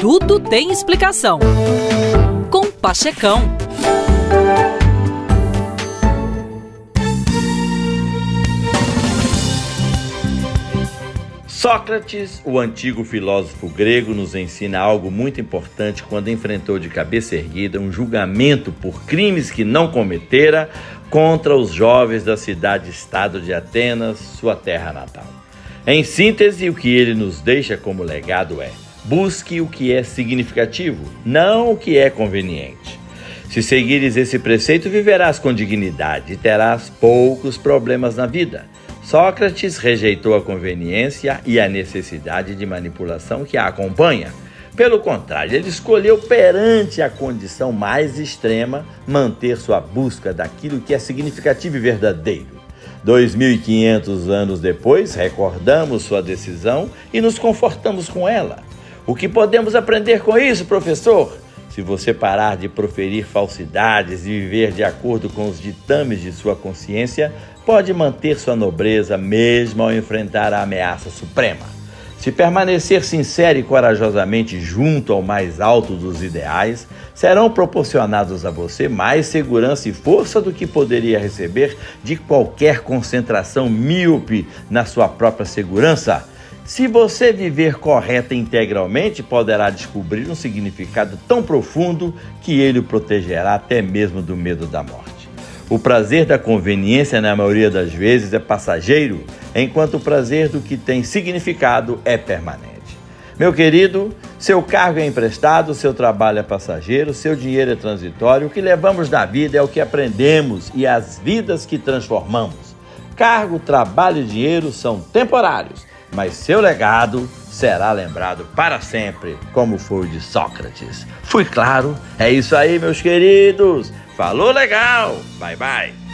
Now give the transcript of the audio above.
Tudo tem explicação. Com Pachecão. Sócrates, o antigo filósofo grego, nos ensina algo muito importante quando enfrentou de cabeça erguida um julgamento por crimes que não cometera contra os jovens da cidade-estado de Atenas, sua terra natal. Em síntese, o que ele nos deixa como legado é: busque o que é significativo, não o que é conveniente. Se seguires esse preceito, viverás com dignidade e terás poucos problemas na vida. Sócrates rejeitou a conveniência e a necessidade de manipulação que a acompanha. Pelo contrário, ele escolheu perante a condição mais extrema manter sua busca daquilo que é significativo e verdadeiro. 2.500 anos depois, recordamos sua decisão e nos confortamos com ela. O que podemos aprender com isso, professor? Se você parar de proferir falsidades e viver de acordo com os ditames de sua consciência, pode manter sua nobreza mesmo ao enfrentar a ameaça suprema. Se permanecer sincero e corajosamente junto ao mais alto dos ideais, serão proporcionados a você mais segurança e força do que poderia receber de qualquer concentração míope na sua própria segurança se você viver correta integralmente, poderá descobrir um significado tão profundo que ele o protegerá até mesmo do medo da morte. O prazer da conveniência, na maioria das vezes, é passageiro, enquanto o prazer do que tem significado é permanente. Meu querido, seu cargo é emprestado, seu trabalho é passageiro, seu dinheiro é transitório. O que levamos na vida é o que aprendemos e as vidas que transformamos. Cargo, trabalho e dinheiro são temporários mas seu legado será lembrado para sempre, como foi o de Sócrates. Fui claro? É isso aí, meus queridos. Falou legal. Bye bye.